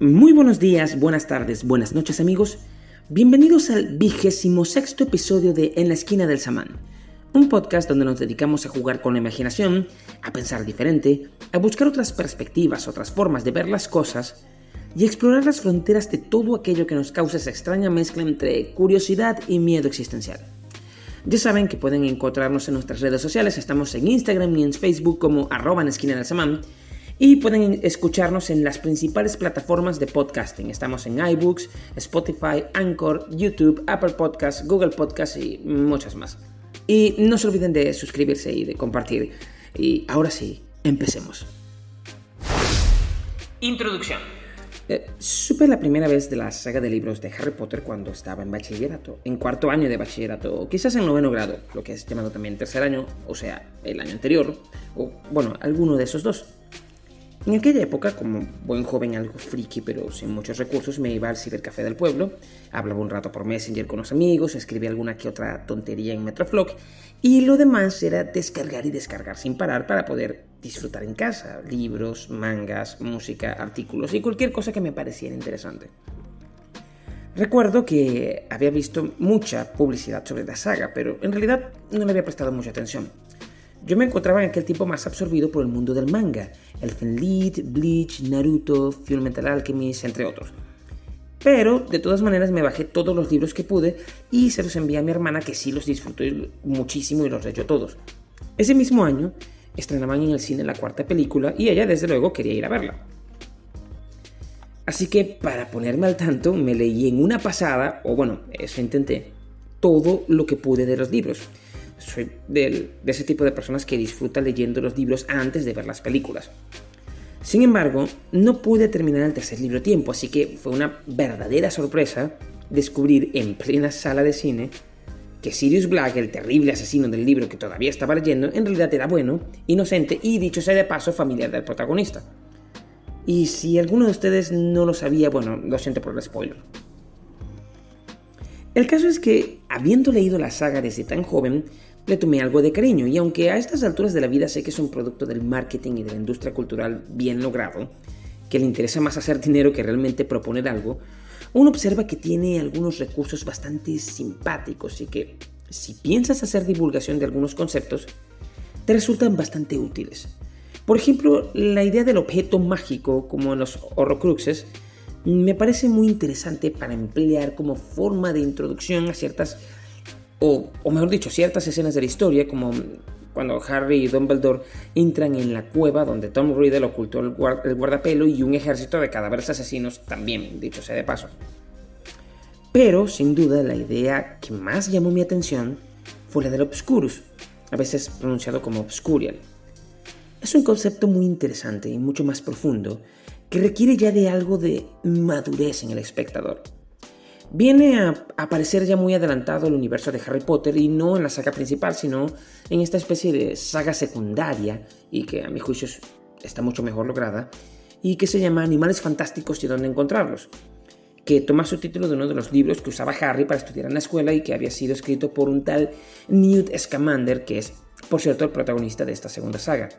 Muy buenos días, buenas tardes, buenas noches amigos. Bienvenidos al vigésimo sexto episodio de En la esquina del samán, un podcast donde nos dedicamos a jugar con la imaginación, a pensar diferente, a buscar otras perspectivas, otras formas de ver las cosas y explorar las fronteras de todo aquello que nos causa esa extraña mezcla entre curiosidad y miedo existencial. Ya saben que pueden encontrarnos en nuestras redes sociales, estamos en Instagram y en Facebook como arroba en esquina del samán y pueden escucharnos en las principales plataformas de podcasting. Estamos en iBooks, Spotify, Anchor, YouTube, Apple Podcasts, Google Podcasts y muchas más. Y no se olviden de suscribirse y de compartir. Y ahora sí, empecemos. Introducción. Eh, supe la primera vez de la saga de libros de Harry Potter cuando estaba en bachillerato, en cuarto año de bachillerato, o quizás en noveno grado, lo que es llamado también tercer año, o sea, el año anterior, o bueno, alguno de esos dos. En aquella época, como buen joven algo friki pero sin muchos recursos, me iba al cibercafé del pueblo, hablaba un rato por Messenger con los amigos, escribía alguna que otra tontería en Metroflog y lo demás era descargar y descargar sin parar para poder disfrutar en casa, libros, mangas, música, artículos y cualquier cosa que me pareciera interesante. Recuerdo que había visto mucha publicidad sobre la saga, pero en realidad no le había prestado mucha atención. Yo me encontraba en aquel tiempo más absorbido por el mundo del manga, Elfen Lied, Bleach, Naruto, Fullmetal Alchemist, entre otros. Pero, de todas maneras, me bajé todos los libros que pude y se los envié a mi hermana que sí los disfrutó muchísimo y los leyó todos. Ese mismo año, estrenaban en el cine la cuarta película y ella, desde luego, quería ir a verla. Así que, para ponerme al tanto, me leí en una pasada, o bueno, eso intenté, todo lo que pude de los libros soy de ese tipo de personas que disfruta leyendo los libros antes de ver las películas. Sin embargo, no pude terminar el tercer libro tiempo, así que fue una verdadera sorpresa descubrir en plena sala de cine que Sirius Black, el terrible asesino del libro que todavía estaba leyendo, en realidad era bueno, inocente y, dicho sea de paso, familiar del protagonista. Y si alguno de ustedes no lo sabía, bueno, lo siento por el spoiler. El caso es que, habiendo leído la saga desde tan joven, le tomé algo de cariño y aunque a estas alturas de la vida sé que es un producto del marketing y de la industria cultural bien logrado, que le interesa más hacer dinero que realmente proponer algo, uno observa que tiene algunos recursos bastante simpáticos y que si piensas hacer divulgación de algunos conceptos, te resultan bastante útiles. Por ejemplo, la idea del objeto mágico, como en los horrocruxes, me parece muy interesante para emplear como forma de introducción a ciertas, o, mejor dicho, ciertas escenas de la historia, como cuando Harry y Dumbledore entran en la cueva donde Tom Riddle ocultó el, guardapelo y un ejército de cadáveres asesinos también, dicho sea de paso. Pero, sin duda, la idea que más llamó mi atención fue la del Obscurus, a veces pronunciado como Obscurial. Es un concepto muy interesante y mucho más profundo que requiere ya de algo de madurez en el espectador. Viene a aparecer ya muy adelantado el universo de Harry Potter y no en la saga principal, sino en esta especie de saga secundaria y que a mi juicio está mucho mejor lograda y que se llama Animales Fantásticos y dónde encontrarlos, que toma su título de uno de los libros que usaba Harry para estudiar en la escuela y que había sido escrito por un tal Newt Scamander, que es, por cierto, el protagonista de esta segunda saga.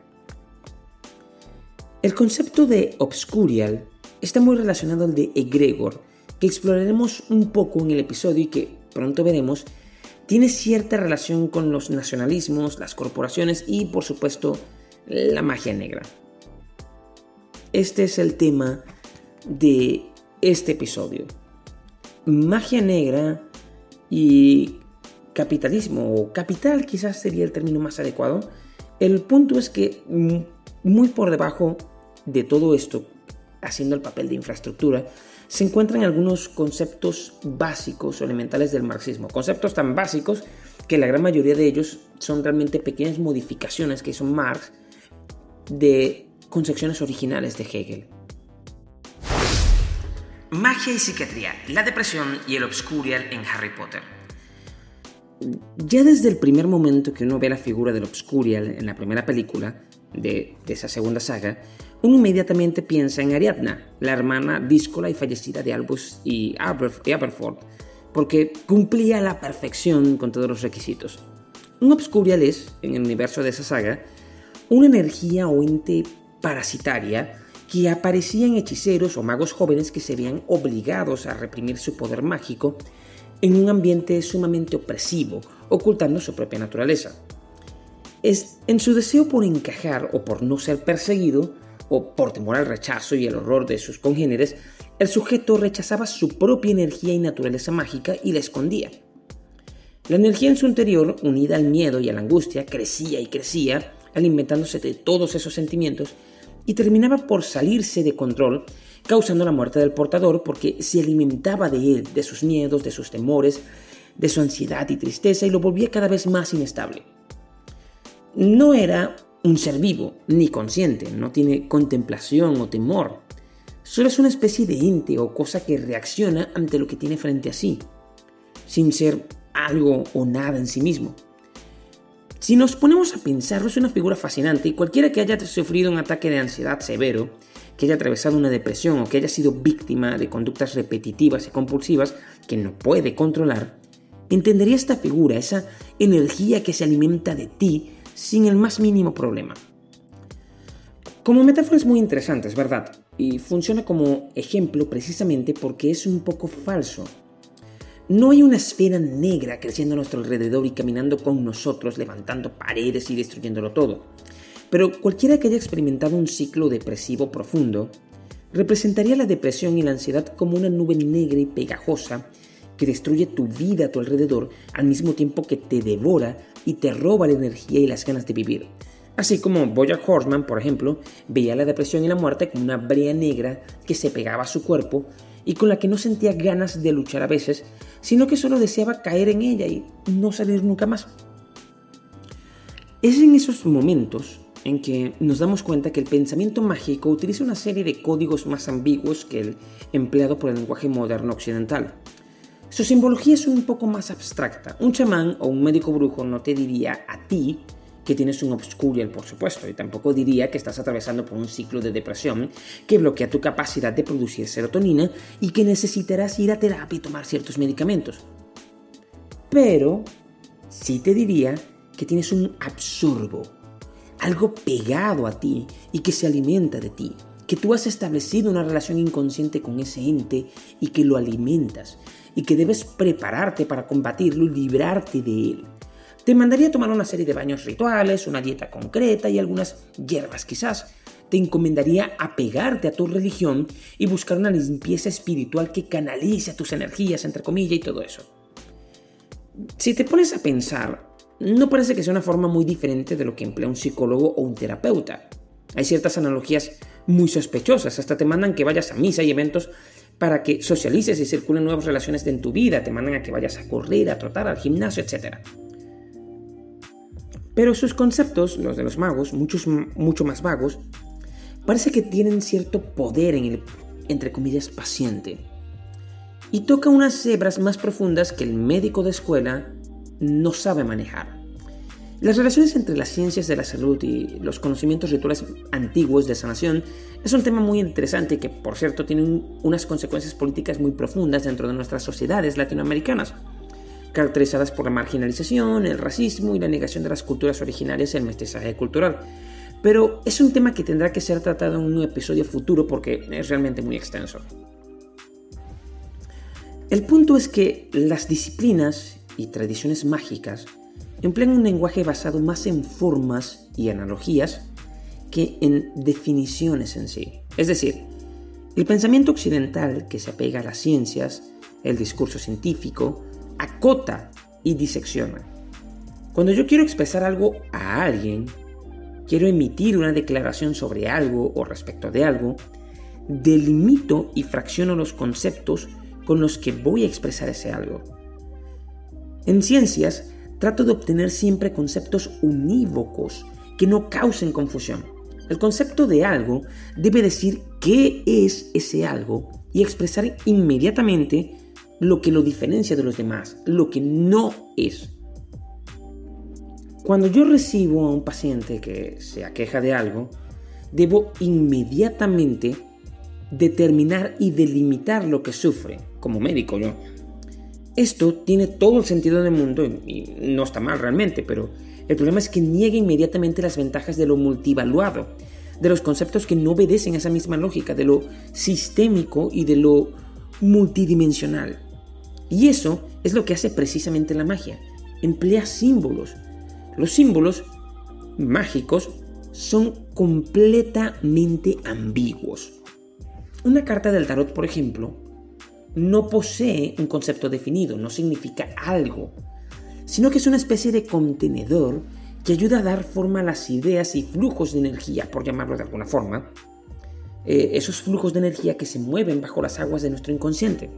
El concepto de obscurial está muy relacionado al de egregor, que exploraremos un poco en el episodio y que pronto veremos, tiene cierta relación con los nacionalismos, las corporaciones y por supuesto la magia negra. Este es el tema de este episodio. Magia negra y capitalismo, o capital quizás sería el término más adecuado. El punto es que muy por debajo de todo esto, haciendo el papel de infraestructura, se encuentran algunos conceptos básicos o elementales del marxismo. Conceptos tan básicos que la gran mayoría de ellos son realmente pequeñas modificaciones que hizo Marx de concepciones originales de Hegel. Magia y psiquiatría, la depresión y el obscurial en Harry Potter. Ya desde el primer momento que uno ve la figura del obscurial en la primera película de, de esa segunda saga, uno inmediatamente piensa en Ariadna, la hermana díscola y fallecida de Albus y Aberford, porque cumplía a la perfección con todos los requisitos. Un Obscurial es, en el universo de esa saga, una energía o ente parasitaria que aparecían hechiceros o magos jóvenes que se veían obligados a reprimir su poder mágico en un ambiente sumamente opresivo, ocultando su propia naturaleza. Es en su deseo por encajar o por no ser perseguido, o por temor al rechazo y el horror de sus congéneres, el sujeto rechazaba su propia energía y naturaleza mágica y la escondía. La energía en su interior, unida al miedo y a la angustia, crecía y crecía, alimentándose de todos esos sentimientos, y terminaba por salirse de control, causando la muerte del portador porque se alimentaba de él, de sus miedos, de sus temores, de su ansiedad y tristeza y lo volvía cada vez más inestable. No era un ser vivo, ni consciente, no tiene contemplación o temor. Solo es una especie de ente o cosa que reacciona ante lo que tiene frente a sí, sin ser algo o nada en sí mismo. Si nos ponemos a pensarlo, es una figura fascinante y cualquiera que haya sufrido un ataque de ansiedad severo, que haya atravesado una depresión o que haya sido víctima de conductas repetitivas y compulsivas que no puede controlar, entendería esta figura, esa energía que se alimenta de ti sin el más mínimo problema. Como metáfora es muy interesante, es verdad, y funciona como ejemplo precisamente porque es un poco falso. No hay una esfera negra creciendo a nuestro alrededor y caminando con nosotros, levantando paredes y destruyéndolo todo. Pero cualquiera que haya experimentado un ciclo depresivo profundo, representaría la depresión y la ansiedad como una nube negra y pegajosa que destruye tu vida a tu alrededor al mismo tiempo que te devora y te roba la energía y las ganas de vivir. Así como Bojack Horseman, por ejemplo, veía la depresión y la muerte como una brea negra que se pegaba a su cuerpo y con la que no sentía ganas de luchar a veces, sino que solo deseaba caer en ella y no salir nunca más. Es en esos momentos en que nos damos cuenta que el pensamiento mágico utiliza una serie de códigos más ambiguos que el empleado por el lenguaje moderno occidental. Su simbología es un poco más abstracta. Un chamán o un médico brujo no te diría a ti que tienes un obscurial, por supuesto, y tampoco diría que estás atravesando por un ciclo de depresión que bloquea tu capacidad de producir serotonina y que necesitarás ir a terapia y tomar ciertos medicamentos. Pero sí te diría que tienes un absorbo, algo pegado a ti y que se alimenta de ti, que tú has establecido una relación inconsciente con ese ente y que lo alimentas, y que debes prepararte para combatirlo y librarte de él. Te mandaría a tomar una serie de baños rituales, una dieta concreta y algunas hierbas quizás. Te encomendaría apegarte a tu religión y buscar una limpieza espiritual que canalice tus energías, entre comillas, y todo eso. Si te pones a pensar, no parece que sea una forma muy diferente de lo que emplea un psicólogo o un terapeuta. Hay ciertas analogías muy sospechosas, hasta te mandan que vayas a misa y eventos para que socialices y circulen nuevas relaciones en tu vida, te mandan a que vayas a correr, a trotar, al gimnasio, etc. Pero sus conceptos, los de los magos, muchos, mucho más vagos, parece que tienen cierto poder en el, entre comillas, paciente. Y toca unas hebras más profundas que el médico de escuela no sabe manejar. Las relaciones entre las ciencias de la salud y los conocimientos rituales antiguos de sanación es un tema muy interesante que, por cierto, tiene unas consecuencias políticas muy profundas dentro de nuestras sociedades latinoamericanas, caracterizadas por la marginalización, el racismo y la negación de las culturas originarias y el mestizaje cultural. Pero es un tema que tendrá que ser tratado en un episodio futuro porque es realmente muy extenso. El punto es que las disciplinas y tradiciones mágicas emplean un lenguaje basado más en formas y analogías que en definiciones en sí. Es decir, el pensamiento occidental que se apega a las ciencias, el discurso científico, acota y disecciona. Cuando yo quiero expresar algo a alguien, quiero emitir una declaración sobre algo o respecto de algo, delimito y fracciono los conceptos con los que voy a expresar ese algo. En ciencias, trato de obtener siempre conceptos unívocos que no causen confusión. El concepto de algo debe decir qué es ese algo y expresar inmediatamente lo que lo diferencia de los demás, lo que no es. Cuando yo recibo a un paciente que se aqueja de algo, debo inmediatamente determinar y delimitar lo que sufre, como médico yo. Esto tiene todo el sentido del mundo y no está mal realmente, pero el problema es que niega inmediatamente las ventajas de lo multivaluado. de los conceptos que no obedecen a esa misma lógica, de lo sistémico y de lo multidimensional. Y eso es lo que hace precisamente la magia. Emplea símbolos. Los símbolos mágicos son completamente ambiguos. Una carta del tarot, por ejemplo, no posee un concepto definido, no significa algo, sino que es una especie de contenedor que ayuda a dar forma a las ideas y flujos de energía, por llamarlo de alguna forma, eh, esos flujos de energía que se mueven bajo las aguas de nuestro inconsciente.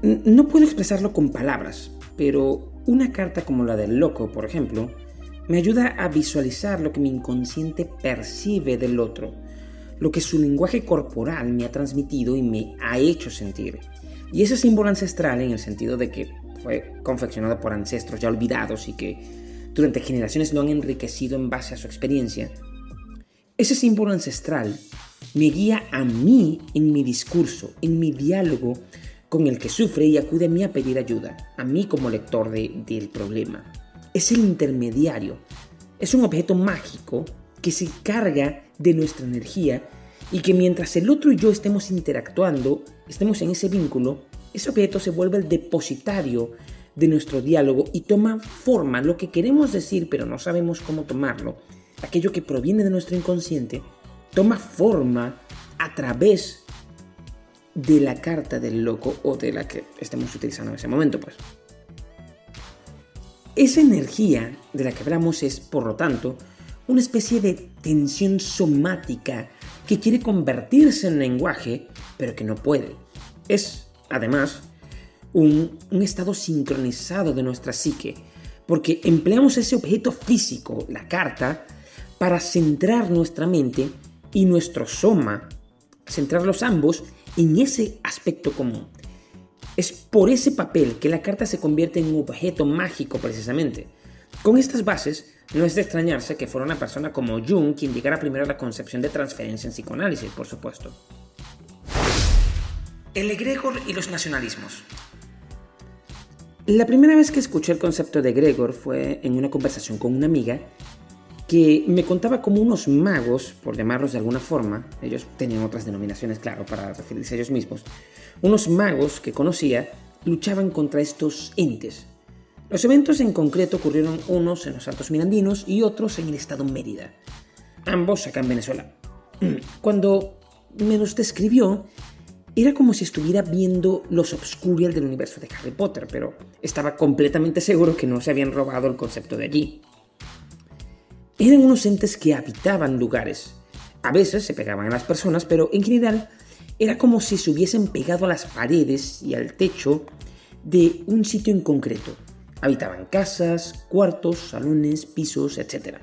No puedo expresarlo con palabras, pero una carta como la del loco, por ejemplo, me ayuda a visualizar lo que mi inconsciente percibe del otro, lo que su lenguaje corporal me ha transmitido y me ha hecho sentir. Y ese símbolo ancestral en el sentido de que fue confeccionado por ancestros ya olvidados y que durante generaciones lo han enriquecido en base a su experiencia, ese símbolo ancestral me guía a mí en mi discurso, en mi diálogo con el que sufre y acude a mí a pedir ayuda, a mí como lector del problema. Es el intermediario. Es un objeto mágico que se carga de nuestra energía y que mientras el otro y yo estemos interactuando, estemos en ese vínculo, ese objeto se vuelve el depositario de nuestro diálogo y toma forma lo que queremos decir pero no sabemos cómo tomarlo. Aquello que proviene de nuestro inconsciente toma forma a través de la carta del loco o de la que estemos utilizando en ese momento, pues. Esa energía de la que hablamos es, por lo tanto, una especie de tensión somática que quiere convertirse en lenguaje, pero que no puede. Es, además, un, estado sincronizado de nuestra psique, porque empleamos ese objeto físico, la carta, para centrar nuestra mente y nuestro soma, centrarlos ambos en ese aspecto común. Es por ese papel que la carta se convierte en un objeto mágico precisamente. Con estas bases, no es de extrañarse que fuera una persona como Jung quien llegara primero a la concepción de transferencia en psicoanálisis, por supuesto. El egregor y los nacionalismos. La primera vez que escuché el concepto de egregor fue en una conversación con una amiga que me contaba como unos magos, por llamarlos de alguna forma, ellos tenían otras denominaciones, claro, para referirse a ellos mismos, unos magos que conocía luchaban contra estos entes. Los eventos en concreto ocurrieron unos en los Altos Mirandinos y otros en el estado Mérida, ambos acá en Venezuela. Cuando me los describió, era como si estuviera viendo los Obscurial del universo de Harry Potter, pero estaba completamente seguro que no se habían robado el concepto de allí. Eran unos entes que habitaban lugares. A veces se pegaban a las personas, pero en general era como si se hubiesen pegado a las paredes y al techo de un sitio en concreto. Habitaban casas, cuartos, salones, pisos, etc.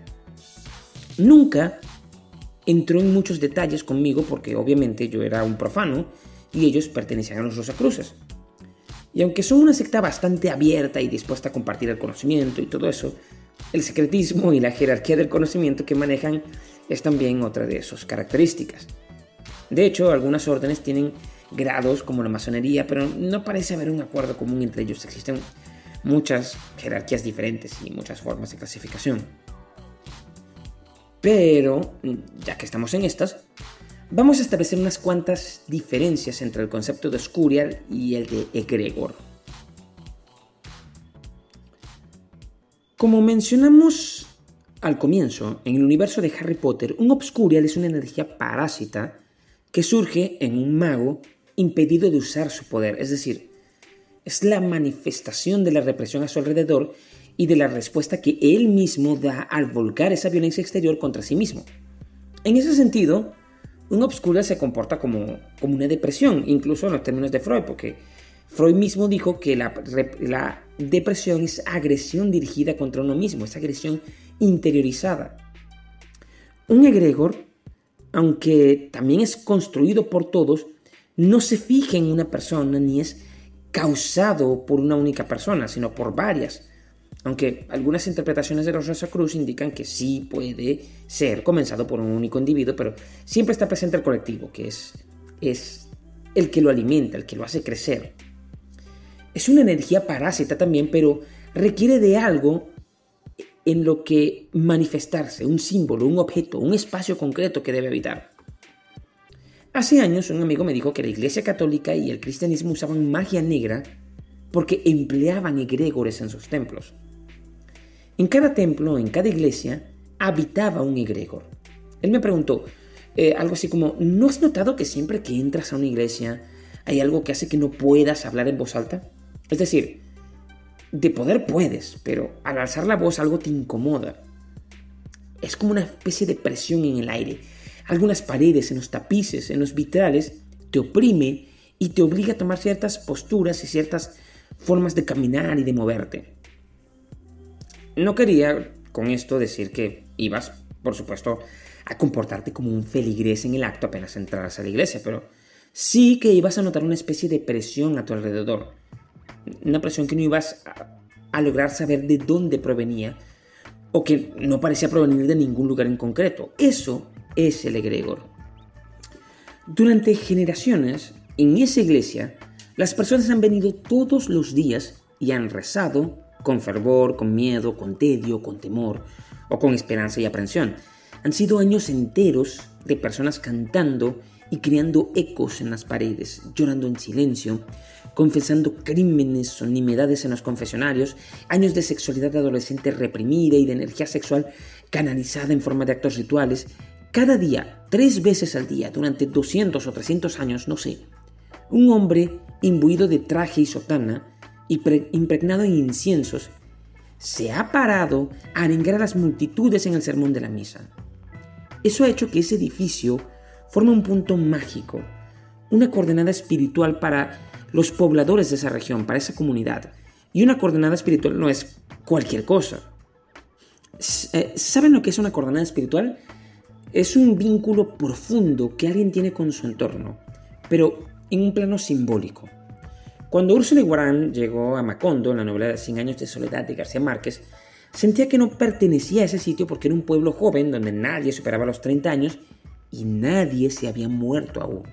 Nunca entró en muchos detalles conmigo porque obviamente yo era un profano y ellos pertenecían a los Rosacruces. Y aunque son una secta bastante abierta y dispuesta a compartir el conocimiento y todo eso, el secretismo y la jerarquía del conocimiento que manejan es también otra de sus características. De hecho, algunas órdenes tienen grados como la masonería, pero no parece haber un acuerdo común entre ellos. Existen muchas jerarquías diferentes y muchas formas de clasificación. Pero, ya que estamos en estas, vamos a establecer unas cuantas diferencias entre el concepto de Scurial y el de egregor. Como mencionamos al comienzo, en el universo de Harry Potter, un Obscurial es una energía parásita que surge en un mago impedido de usar su poder, es decir, es la manifestación de la represión a su alrededor y de la respuesta que él mismo da al volcar esa violencia exterior contra sí mismo. En ese sentido, un Obscurial se comporta como, como una depresión, incluso en los términos de Freud, porque Freud mismo dijo que la, depresión es agresión dirigida contra uno mismo, es agresión interiorizada. Un egregor, aunque también es construido por todos, no se fija en una persona ni es causado por una única persona, sino por varias. Aunque algunas interpretaciones de los Rosa Cruz indican que sí puede ser comenzado por un único individuo, pero siempre está presente el colectivo, que es, es el que lo alimenta, el que lo hace crecer. Es una energía parásita también, pero requiere de algo en lo que manifestarse, un símbolo, un objeto, un espacio concreto que debe habitar. Hace años un amigo me dijo que la Iglesia Católica y el cristianismo usaban magia negra porque empleaban egregores en sus templos. En cada templo, en cada iglesia, habitaba un egregor. Él me preguntó eh, algo así como, ¿no has notado que siempre que entras a una iglesia hay algo que hace que no puedas hablar en voz alta? Es decir, de poder puedes, pero al alzar la voz algo te incomoda. Es como una especie de presión en el aire. Algunas paredes, en los tapices, en los vitrales, te oprime y te obliga a tomar ciertas posturas y ciertas formas de caminar y de moverte. No quería con esto decir que ibas, por supuesto, a comportarte como un feligrés en el acto apenas entras a la iglesia, pero sí que ibas a notar una especie de presión a tu alrededor. Una presión que no ibas a, a lograr saber de dónde provenía o que no parecía provenir de ningún lugar en concreto. Eso es el egregor. Durante generaciones, en esa iglesia, las personas han venido todos los días y han rezado con fervor, con miedo, con tedio, con temor o con esperanza y aprensión. Han sido años enteros de personas cantando y creando ecos en las paredes, llorando en silencio, confesando crímenes o nimiedades en los confesionarios, años de sexualidad adolescente reprimida y de energía sexual canalizada en forma de actos rituales, cada día, tres veces al día, durante 200 o 300 años, no sé, un hombre imbuido de traje y sotana, impregnado en inciensos, se ha parado a arengar a las multitudes en el sermón de la misa. Eso ha hecho que ese edificio forme un punto mágico, una coordenada espiritual para los pobladores de esa región, para esa comunidad. Y una coordenada espiritual no es cualquier cosa. Eh, ¿Saben lo que es una coordenada espiritual? Es un vínculo profundo que alguien tiene con su entorno, pero en un plano simbólico. Cuando Úrsula Iguarán llegó a Macondo, en la novela de Cien años de soledad de García Márquez, sentía que no pertenecía a ese sitio porque era un pueblo joven donde nadie superaba los 30 años y nadie se había muerto aún.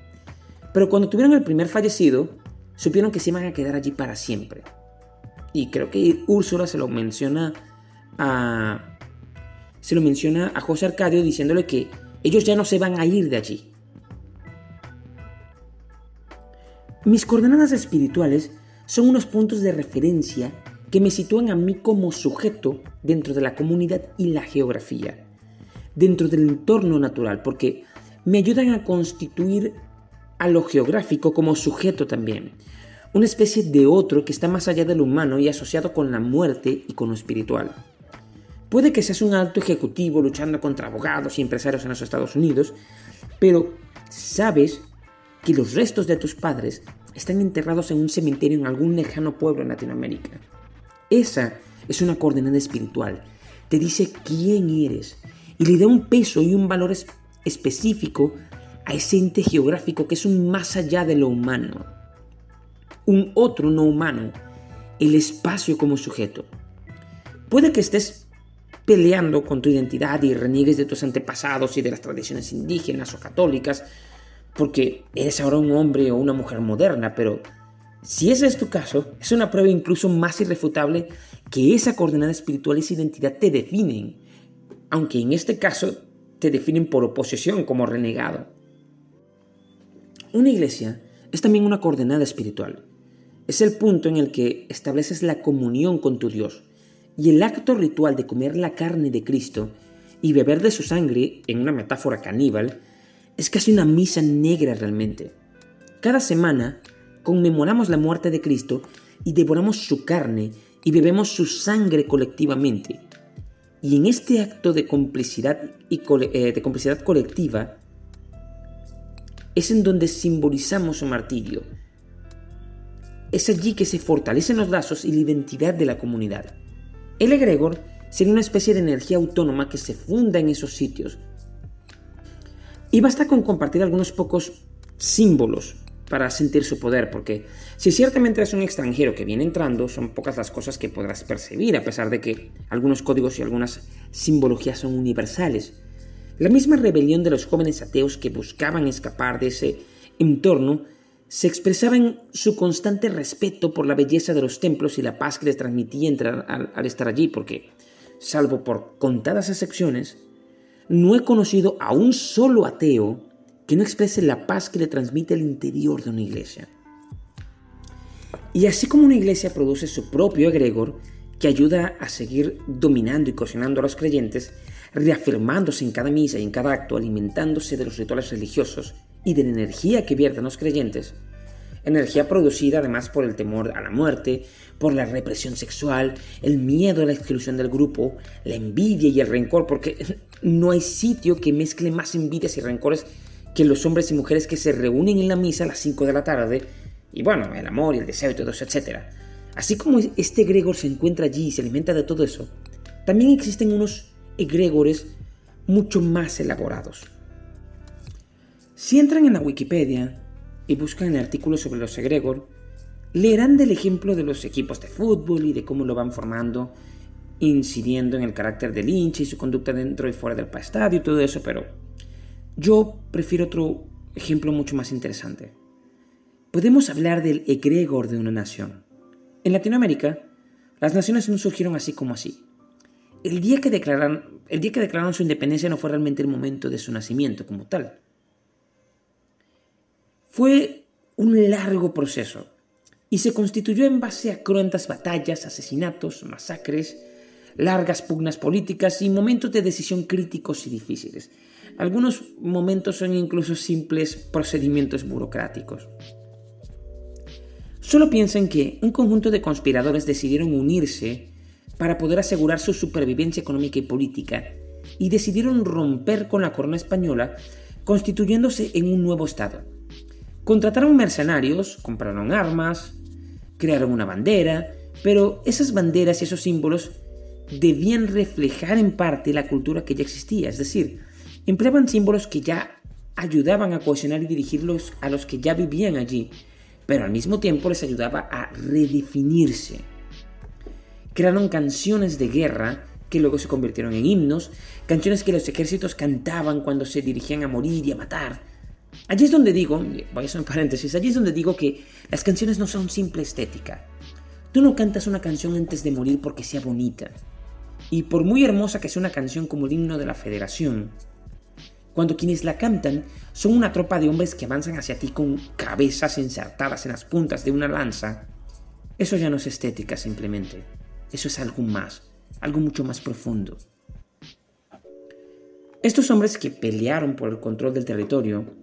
Pero cuando tuvieron el primer fallecido, supieron que se iban a quedar allí para siempre. Y creo que Úrsula se lo menciona a se lo menciona a José Arcadio diciéndole que ellos ya no se van a ir de allí. Mis coordenadas espirituales son unos puntos de referencia que me sitúan a mí como sujeto dentro de la comunidad y la geografía, dentro del entorno natural, porque me ayudan a constituir a lo geográfico como sujeto también, una especie de otro que está más allá del humano y asociado con la muerte y con lo espiritual. Puede que seas un alto ejecutivo luchando contra abogados y empresarios en los Estados Unidos, pero sabes que los restos de tus padres están enterrados en un cementerio en algún lejano pueblo en Latinoamérica. Esa es una coordenada espiritual. Te dice quién eres y le da un peso y un valor específico a ese ente geográfico que es un más allá de lo humano. Un otro no humano, el espacio como sujeto. Puede que estés peleando con tu identidad y reniegues de tus antepasados y de las tradiciones indígenas o católicas, porque eres ahora un hombre o una mujer moderna, pero si ese es tu caso, es una prueba incluso más irrefutable que esa coordenada espiritual y esa identidad te definen, aunque en este caso te definen por oposición como renegado. Una iglesia es también una coordenada espiritual. Es el punto en el que estableces la comunión con tu Dios y el acto ritual de comer la carne de Cristo y beber de su sangre, en una metáfora caníbal, es casi una misa negra realmente. Cada semana conmemoramos la muerte de Cristo y devoramos su carne y bebemos su sangre colectivamente. Y en este acto de complicidad, y eh, de complicidad colectiva es en donde simbolizamos su martirio. Es allí que se fortalecen los lazos y la identidad de la comunidad. El egregor sería una especie de energía autónoma que se funda en esos sitios y basta con compartir algunos pocos símbolos para sentir su poder, porque si ciertamente eres un extranjero que viene entrando, son pocas las cosas que podrás percibir, a pesar de que algunos códigos y algunas simbologías son universales. La misma rebelión de los jóvenes ateos que buscaban escapar de ese entorno se expresaba en su constante respeto por la belleza de los templos y la paz que les transmitía entrar al, al estar allí, porque salvo por contadas excepciones, no he conocido a un solo ateo que no exprese la paz que le transmite el interior de una iglesia. Y así como una iglesia produce su propio egregor, que ayuda a seguir dominando y cocinando a los creyentes, reafirmándose en cada misa y en cada acto, alimentándose de los rituales religiosos y de la energía que vierten los creyentes, energía producida además por el temor a la muerte, por la represión sexual, el miedo a la exclusión del grupo, la envidia y el rencor, porque no hay sitio que mezcle más envidias y rencores que los hombres y mujeres que se reúnen en la misa a las 5 de la tarde, y bueno, el amor y el deseo y todo eso, etc. Así como este egregor se encuentra allí y se alimenta de todo eso, también existen unos egregores mucho más elaborados. Si entran en la Wikipedia y buscan el artículo sobre los egregor, leerán del ejemplo de los equipos de fútbol y de cómo lo van formando, incidiendo en el carácter del hincha y su conducta dentro y fuera del estadio y todo eso, pero yo prefiero otro ejemplo mucho más interesante. Podemos hablar del egregor de una nación. En Latinoamérica, las naciones no surgieron así como así. El día, que declararon, el día que declararon su independencia no fue realmente el momento de su nacimiento como tal. Fue un largo proceso y se constituyó en base a cruentas batallas, asesinatos, masacres, largas pugnas políticas y momentos de decisión críticos y difíciles. Algunos momentos son incluso simples procedimientos burocráticos. Solo piensen que un conjunto de conspiradores decidieron unirse para poder asegurar su supervivencia económica y política y decidieron romper con la corona española constituyéndose en un nuevo Estado. Contrataron mercenarios, compraron armas, crearon una bandera, pero esas banderas y esos símbolos debían reflejar en parte la cultura que ya existía, es decir, empleaban símbolos que ya ayudaban a cohesionar y dirigirlos a los que ya vivían allí, pero al mismo tiempo les ayudaba a redefinirse. Crearon canciones de guerra que luego se convirtieron en himnos, canciones que los ejércitos cantaban cuando se dirigían a morir y a matar, Allí es donde digo, voy a hacer un paréntesis, allí es donde digo que las canciones no son simple estética. Tú no cantas una canción antes de morir porque sea bonita. Y por muy hermosa que sea una canción como el himno de la federación, cuando quienes la cantan son una tropa de hombres que avanzan hacia ti con cabezas ensartadas en las puntas de una lanza, eso ya no es estética simplemente. Eso es algo más, algo mucho más profundo. Estos hombres que pelearon por el control del territorio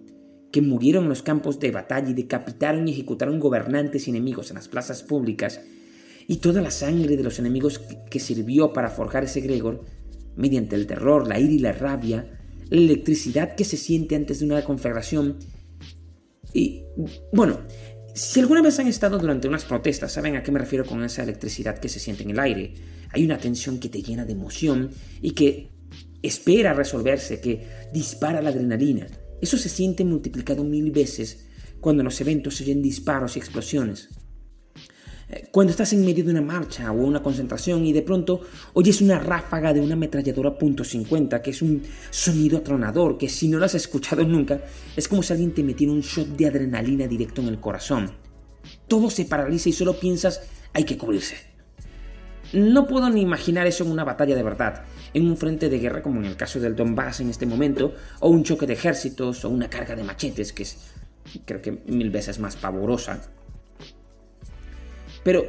que murieron en los campos de batalla y decapitaron y ejecutaron gobernantes y enemigos en las plazas públicas, y toda la sangre de los enemigos que sirvió para forjar ese Gregor, mediante el terror, la ira y la rabia, la electricidad que se siente antes de una conflagración. Y bueno, si alguna vez han estado durante unas protestas, saben a qué me refiero con esa electricidad que se siente en el aire. Hay una tensión que te llena de emoción y que espera resolverse, que dispara la adrenalina. Eso se siente multiplicado mil veces cuando en los eventos se oyen disparos y explosiones. Eh, cuando estás en medio de una marcha o una concentración y de pronto oyes una ráfaga de una ametralladora .50, que es un sonido atronador que si no lo has escuchado nunca, es como si alguien te metiera un shot de adrenalina directo en el corazón. Todo se paraliza y solo piensas, hay que cubrirse. No puedo ni imaginar eso en una batalla de verdad, en un frente de guerra como en el caso del Donbass en este momento, o un choque de ejércitos, o una carga de machetes, que es creo que mil veces más pavorosa. Pero,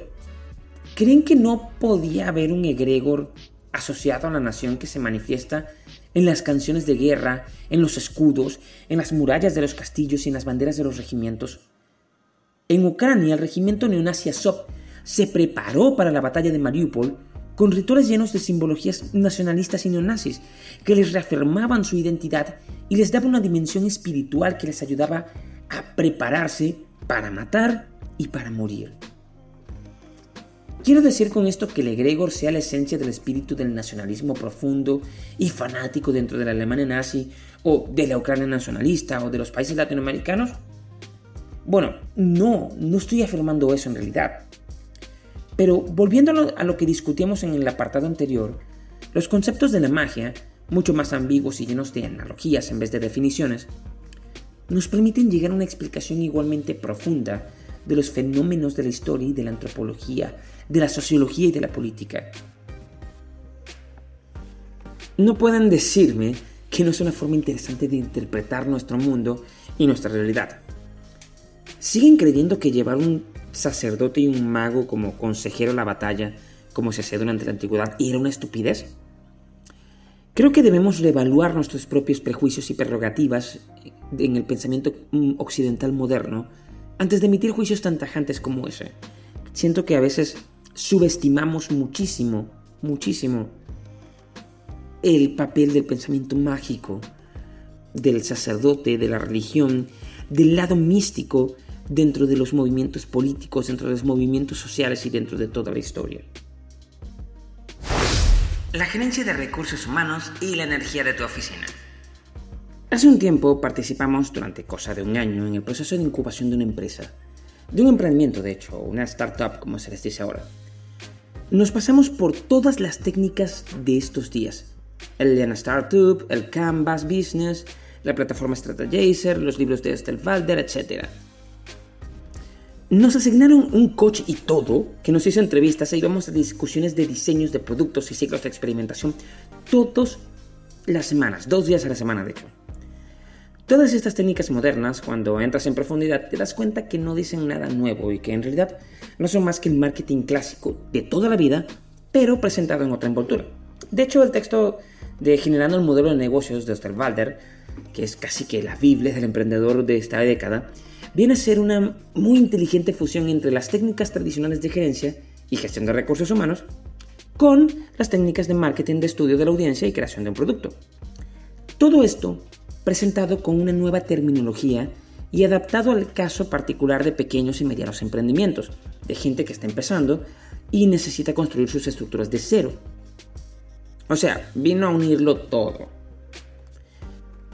¿creen que no podía haber un egregor asociado a la nación que se manifiesta en las canciones de guerra, en los escudos, en las murallas de los castillos y en las banderas de los regimientos? En Ucrania, el regimiento neonazi Azov se preparó para la batalla de Mariupol con rituales llenos de simbologías nacionalistas y neonazis, que les reafirmaban su identidad y les daba una dimensión espiritual que les ayudaba a prepararse para matar y para morir. Quiero decir con esto que el egregor sea la esencia del espíritu del nacionalismo profundo y fanático dentro de la Alemania nazi o de la Ucrania nacionalista o de los países latinoamericanos. Bueno, no, no estoy afirmando eso en realidad. Pero volviendo a lo, que discutíamos en el apartado anterior, los conceptos de la magia, mucho más ambiguos y llenos de analogías en vez de definiciones, nos permiten llegar a una explicación igualmente profunda de los fenómenos de la historia y de la antropología, de la sociología y de la política. no pueden decirme que no es una forma interesante de interpretar nuestro mundo y nuestra realidad. ¿Siguen creyendo que llevar un sacerdote y un mago como consejero a la batalla, como se hacía durante la antigüedad, era una estupidez? Creo que debemos reevaluar nuestros propios prejuicios y prerrogativas en el pensamiento mm, occidental moderno antes de emitir juicios tan tajantes como ese. Siento que a veces subestimamos muchísimo, muchísimo el papel del pensamiento mágico, del sacerdote, de la religión, del lado místico dentro de los movimientos políticos, dentro de los movimientos sociales y dentro de toda la historia. La gerencia de recursos humanos y la energía de tu oficina. Hace un tiempo participamos durante cosa de un año en el proceso de incubación de una empresa, de un emprendimiento de hecho, una startup como se les dice ahora. Nos pasamos por todas las técnicas de estos días. El Lean Startup, el Canvas Business, la plataforma Strategizer, los libros de Estelle Walder, etc. Nos asignaron un coach y todo, que nos hizo entrevistas e íbamos a discusiones de diseños de productos y ciclos de experimentación todas las semanas, dos días a la semana de hecho. Todas estas técnicas modernas, cuando entras en profundidad, te das cuenta que no dicen nada nuevo y que en realidad no son más que el marketing clásico de toda la vida, pero presentado en otra envoltura. De hecho, el texto de Generando el modelo de negocios de Osterwalder, que es casi que la Biblia del emprendedor de esta década, viene a ser una muy inteligente fusión entre las técnicas tradicionales de gerencia y gestión de recursos humanos con las técnicas de marketing de estudio de la audiencia y creación de un producto. Todo esto presentado con una nueva terminología y adaptado al caso particular de pequeños y medianos emprendimientos, de gente que está empezando y necesita construir sus estructuras de cero. O sea, vino a unirlo todo.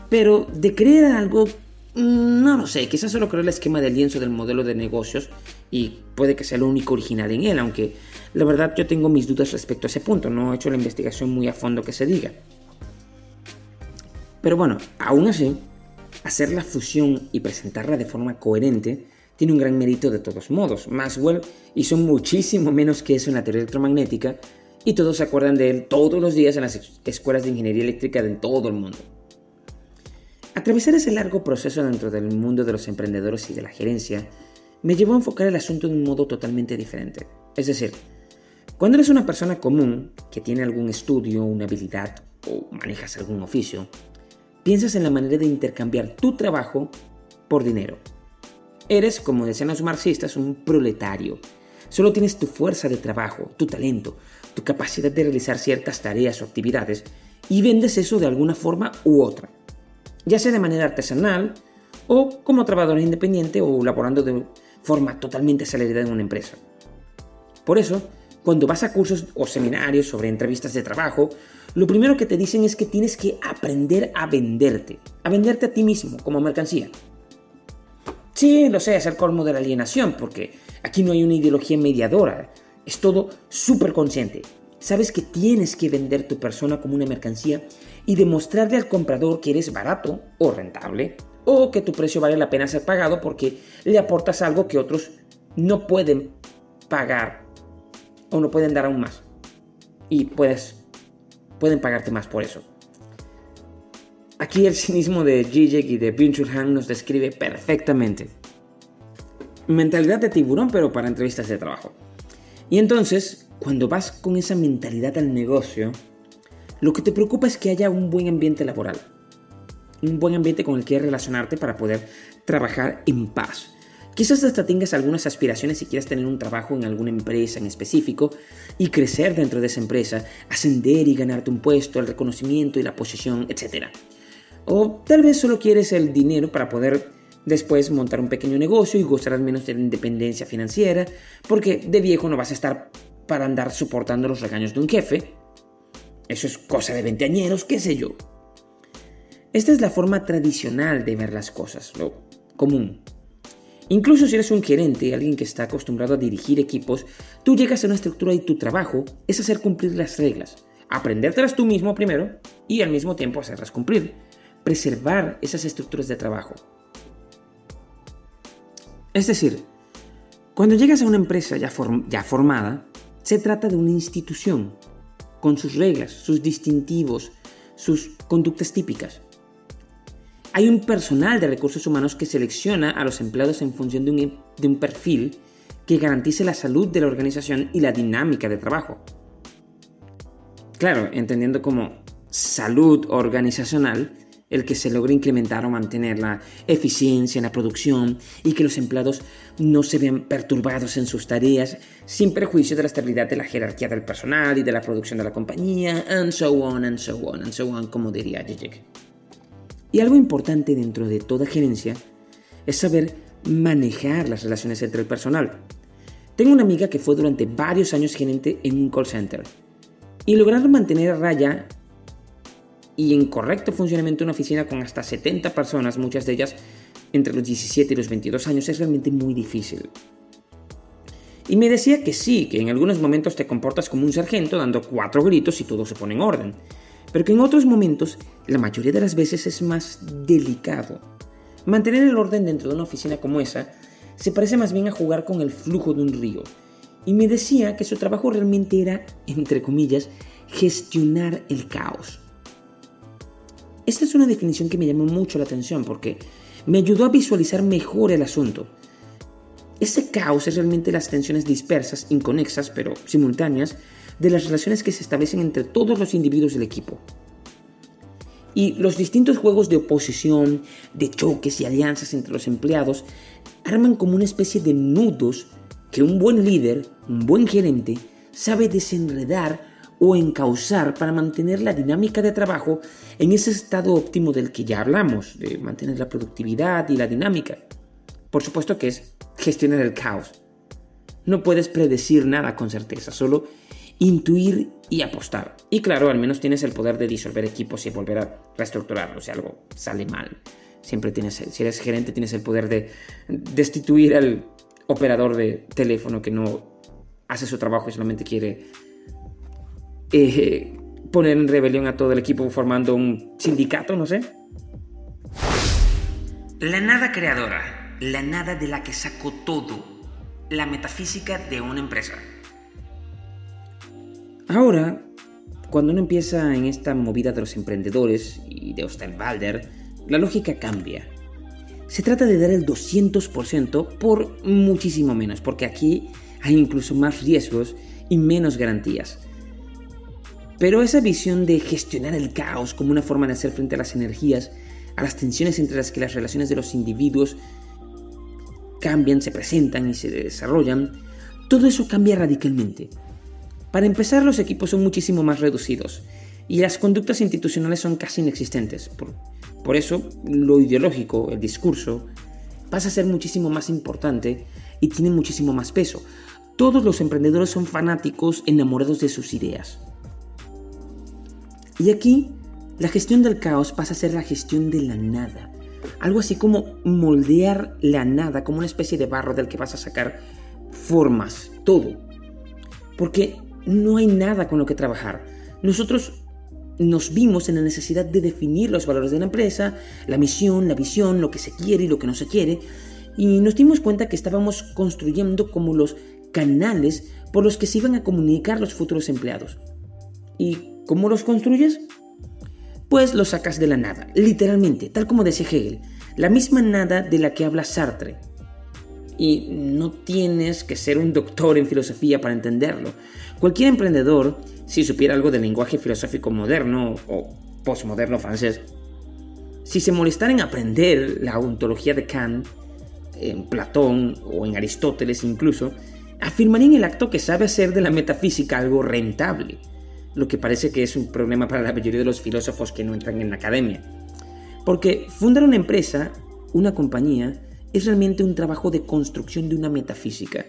Pero de creer algo no lo sé, quizás solo creo el esquema del lienzo del modelo de negocios y puede que sea lo único original en él, aunque la verdad yo tengo mis dudas respecto a ese punto, no he hecho la investigación muy a fondo que se diga. Pero bueno, aún así, hacer la fusión y presentarla de forma coherente tiene un gran mérito de todos modos. Maxwell hizo muchísimo menos que eso en la teoría electromagnética y todos se acuerdan de él todos los días en las escuelas de ingeniería eléctrica de todo el mundo. Atravesar ese largo proceso dentro del mundo de los emprendedores y de la gerencia me llevó a enfocar el asunto de un modo totalmente diferente. Es decir, cuando eres una persona común que tiene algún estudio, una habilidad o manejas algún oficio, piensas en la manera de intercambiar tu trabajo por dinero. Eres, como decían los marxistas, un proletario. Solo tienes tu fuerza de trabajo, tu talento, tu capacidad de realizar ciertas tareas o actividades y vendes eso de alguna forma u otra ya sea de manera artesanal o como trabajador independiente o laborando de forma totalmente acelerada en una empresa. Por eso, cuando vas a cursos o seminarios sobre entrevistas de trabajo, lo primero que te dicen es que tienes que aprender a venderte, a venderte a ti mismo como mercancía. Sí, lo sé, es el colmo de la alienación, porque aquí no hay una ideología mediadora, es todo súper consciente. Sabes que tienes que vender tu persona como una mercancía y demostrarle al comprador que eres barato o rentable o que tu precio vale la pena ser pagado porque le aportas algo que otros no pueden pagar o no pueden dar aún más. Y puedes, pueden pagarte más por eso. Aquí el cinismo de Zizek y de byung Han nos describe perfectamente. Mentalidad de tiburón pero para entrevistas de trabajo. Y entonces, cuando vas con esa mentalidad al negocio, lo que te preocupa es que haya un buen ambiente laboral. Un buen ambiente con el que relacionarte para poder trabajar en paz. Quizás hasta tengas algunas aspiraciones si quieres tener un trabajo en alguna empresa en específico y crecer dentro de esa empresa, ascender y ganarte un puesto, el reconocimiento y la posición, etc. O tal vez solo quieres el dinero para poder después montar un pequeño negocio y gozar al menos de la independencia financiera, porque de viejo no vas a estar para andar soportando los regaños de un jefe, eso es cosa de veinteañeros, qué sé yo. Esta es la forma tradicional de ver las cosas, lo común. Incluso si eres un gerente, alguien que está acostumbrado a dirigir equipos, tú llegas a una estructura y tu trabajo es hacer cumplir las reglas, aprendértelas tú mismo primero y al mismo tiempo hacerlas cumplir, preservar esas estructuras de trabajo. Es decir, cuando llegas a una empresa ya, ya formada, se trata de una institución, con sus reglas, sus distintivos, sus conductas típicas. Hay un personal de recursos humanos que selecciona a los empleados en función de un, de un perfil que garantice la salud de la organización y la dinámica de trabajo. Claro, entendiendo como salud organizacional el que se logre incrementar o mantener la eficiencia en la producción y que los empleados no se vean perturbados en sus tareas sin perjuicio de la estabilidad de la jerarquía del personal y de la producción de la compañía, and so on, and so on, and so on, como diría Zizek. Y algo importante dentro de toda gerencia es saber manejar las relaciones entre el personal. Tengo una amiga que fue durante varios años gerente en un call center y lograr mantener a raya y en correcto funcionamiento una oficina con hasta 70 personas, muchas de ellas entre los 17 y los 22 años, es realmente muy difícil. Y me decía que sí, que en algunos momentos te comportas como un sargento dando cuatro gritos y todo se pone en orden, pero que en otros momentos, la mayoría de las veces es más delicado. Mantener el orden dentro de una oficina como esa se parece más bien a jugar con el flujo de un río. Y me decía que su trabajo realmente era, entre comillas, gestionar el caos esta es una definición que me llamó mucho la atención porque me ayudó a visualizar mejor el asunto. Ese caos es realmente las tensiones dispersas, inconexas, pero simultáneas, de las relaciones que se establecen entre todos los individuos del equipo. Y los distintos juegos de oposición, de choques y alianzas entre los empleados arman como una especie de nudos que un buen líder, un buen gerente, sabe desenredar o encauzar para mantener la dinámica de trabajo en ese estado óptimo del que ya hablamos, de mantener la productividad y la dinámica. Por supuesto que es gestionar el caos. No puedes predecir nada con certeza, solo intuir y apostar. Y claro, al menos tienes el poder de disolver equipos y volver a reestructurarlos si algo sale mal. Siempre tienes, si eres gerente, tienes el poder de destituir al operador de teléfono que no hace su trabajo y solamente quiere eh, poner en rebelión a todo el equipo formando un sindicato, no sé. La nada creadora, la nada de la que sacó todo, la metafísica de una empresa. Ahora, cuando uno empieza en esta movida de los emprendedores y de Osterwalder, la lógica cambia. Se trata de dar el 200% por muchísimo menos, porque aquí hay incluso más riesgos y menos garantías. Pero esa visión de gestionar el caos como una forma de hacer frente a las energías, a las tensiones entre las que las relaciones de los individuos cambian, se presentan y se desarrollan, todo eso cambia radicalmente. Para empezar, los equipos son muchísimo más reducidos y las conductas institucionales son casi inexistentes. Por, eso, lo ideológico, el discurso, pasa a ser muchísimo más importante y tiene muchísimo más peso. Todos los emprendedores son fanáticos enamorados de sus ideas. Y aquí, la gestión del caos pasa a ser la gestión de la nada. Algo así como moldear la nada como una especie de barro del que vas a sacar formas, todo. Porque no hay nada con lo que trabajar. Nosotros nos vimos en la necesidad de definir los valores de la empresa, la misión, la visión, lo que se quiere y lo que no se quiere, y nos dimos cuenta que estábamos construyendo como los canales por los que se iban a comunicar los futuros empleados. Y ¿Cómo los construyes? Pues los sacas de la nada, literalmente, tal como decía Hegel, la misma nada de la que habla Sartre. Y no tienes que ser un doctor en filosofía para entenderlo. Cualquier emprendedor, si supiera algo del lenguaje filosófico moderno o postmoderno francés, si se molestara en aprender la ontología de Kant, en Platón o en Aristóteles incluso, afirmaría en el acto que sabe hacer de la metafísica algo rentable lo que parece que es un problema para la mayoría de los filósofos que no entran en la academia. Porque fundar una empresa, una compañía, es realmente un trabajo de construcción de una metafísica.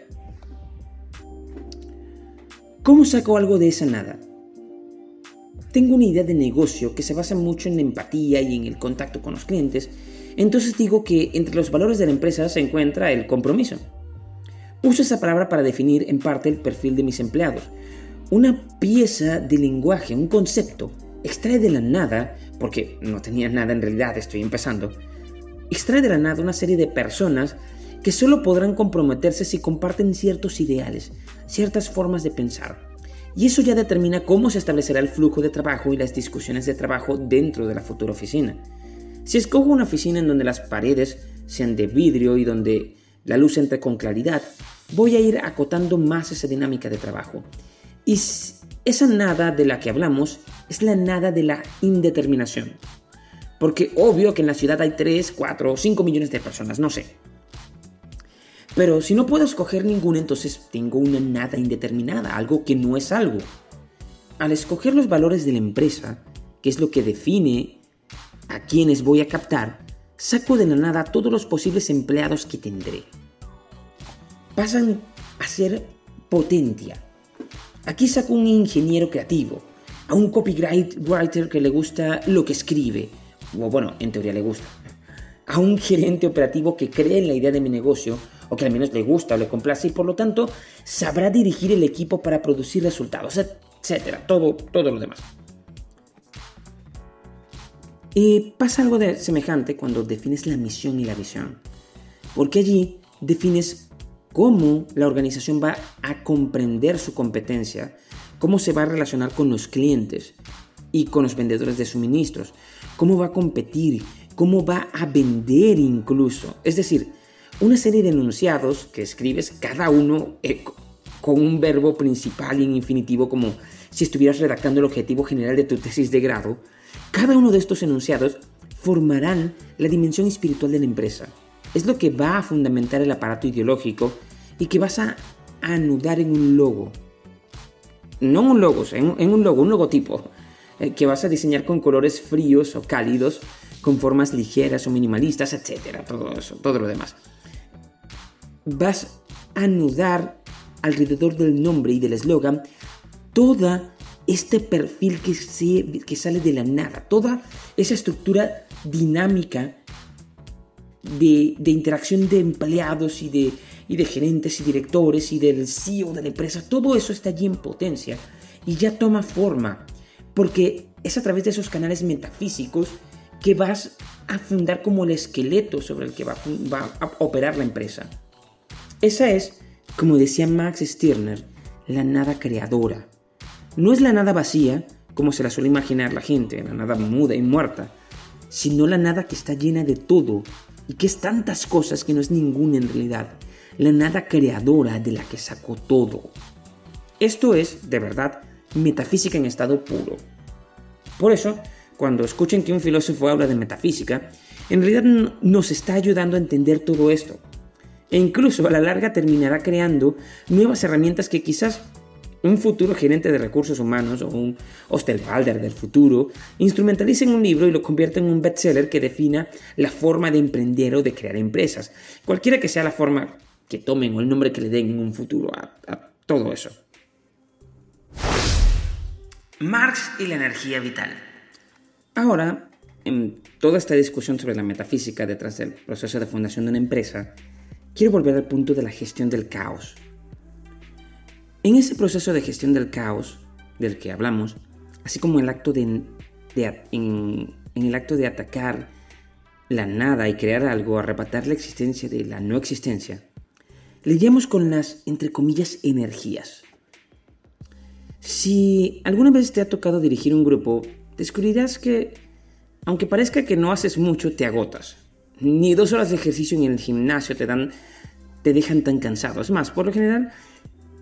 ¿Cómo saco algo de esa nada? Tengo una idea de negocio que se basa mucho en la empatía y en el contacto con los clientes, entonces digo que entre los valores de la empresa se encuentra el compromiso. Uso esa palabra para definir en parte el perfil de mis empleados, una pieza de lenguaje, un concepto, extrae de la nada, porque no tenía nada en realidad, estoy empezando, extrae de la nada una serie de personas que solo podrán comprometerse si comparten ciertos ideales, ciertas formas de pensar. Y eso ya determina cómo se establecerá el flujo de trabajo y las discusiones de trabajo dentro de la futura oficina. Si escojo una oficina en donde las paredes sean de vidrio y donde la luz entre con claridad, voy a ir acotando más esa dinámica de trabajo. Y esa nada de la que hablamos es la nada de la indeterminación. Porque obvio que en la ciudad hay 3, 4 o 5 millones de personas, no sé. Pero si no puedo escoger ninguna, entonces tengo una nada indeterminada, algo que no es algo. Al escoger los valores de la empresa, que es lo que define a quienes voy a captar, saco de la nada todos los posibles empleados que tendré. Pasan a ser potencia. Aquí saco un ingeniero creativo, a un copywriter que le gusta lo que escribe, o bueno, en teoría le gusta, a un gerente operativo que cree en la idea de mi negocio o que al menos le gusta o le complace y por lo tanto sabrá dirigir el equipo para producir resultados, etcétera, todo, lo demás. Y pasa algo de semejante cuando defines la misión y la visión, porque allí defines cómo la organización va a comprender su competencia, cómo se va a relacionar con los clientes y con los vendedores de suministros, cómo va a competir, cómo va a vender incluso. Es decir, una serie de enunciados que escribes cada uno eh, con un verbo principal y en infinitivo como si estuvieras redactando el objetivo general de tu tesis de grado, cada uno de estos enunciados formarán la dimensión espiritual de la empresa. Es lo que va a fundamentar el aparato ideológico y que vas a anudar en un logo. No en un logo, en, un logo, un logotipo, eh, que vas a diseñar con colores fríos o cálidos, con formas ligeras o minimalistas, etc. Todo eso, todo lo demás vas a anudar alrededor del nombre y del eslogan toda este perfil que, que sale de la nada, toda esa estructura dinámica de, interacción de empleados y de, y de gerentes y directores y del CEO de la empresa, todo eso está allí en potencia y ya toma forma, porque es a través de esos canales metafísicos que vas a fundar como el esqueleto sobre el que va a operar la empresa. Esa es, como decía Max Stirner, la nada creadora. No es la nada vacía, como se la suele imaginar la gente, la nada muda y muerta, sino la nada que está llena de todo y que es tantas cosas que no es ninguna en realidad, la nada creadora de la que sacó todo. Esto es, de verdad, metafísica en estado puro. Por eso, cuando escuchen que un filósofo habla de metafísica, en realidad nos está ayudando a entender todo esto, e incluso a la larga terminará creando nuevas herramientas que quizás un futuro gerente de recursos humanos o un Ostelwalder del futuro instrumentalice en un libro y lo convierta en un bestseller que defina la forma de emprender o de crear empresas. Cualquiera que sea la forma que tomen o el nombre que le den en un futuro a, a todo eso. Marx y la energía vital. Ahora, en toda esta discusión sobre la metafísica detrás del proceso de fundación de una empresa, quiero volver al punto de la gestión del caos. En ese proceso de gestión del caos del que hablamos, así como el acto de, en, el acto de atacar la nada y crear algo, arrebatar la existencia de la no existencia, leíamos con las, entre comillas, energías. Si alguna vez te ha tocado dirigir un grupo, descubrirás que, aunque parezca que no haces mucho, te agotas. Ni dos horas de ejercicio en el gimnasio te dan, te dejan tan cansado. Es más, por lo general,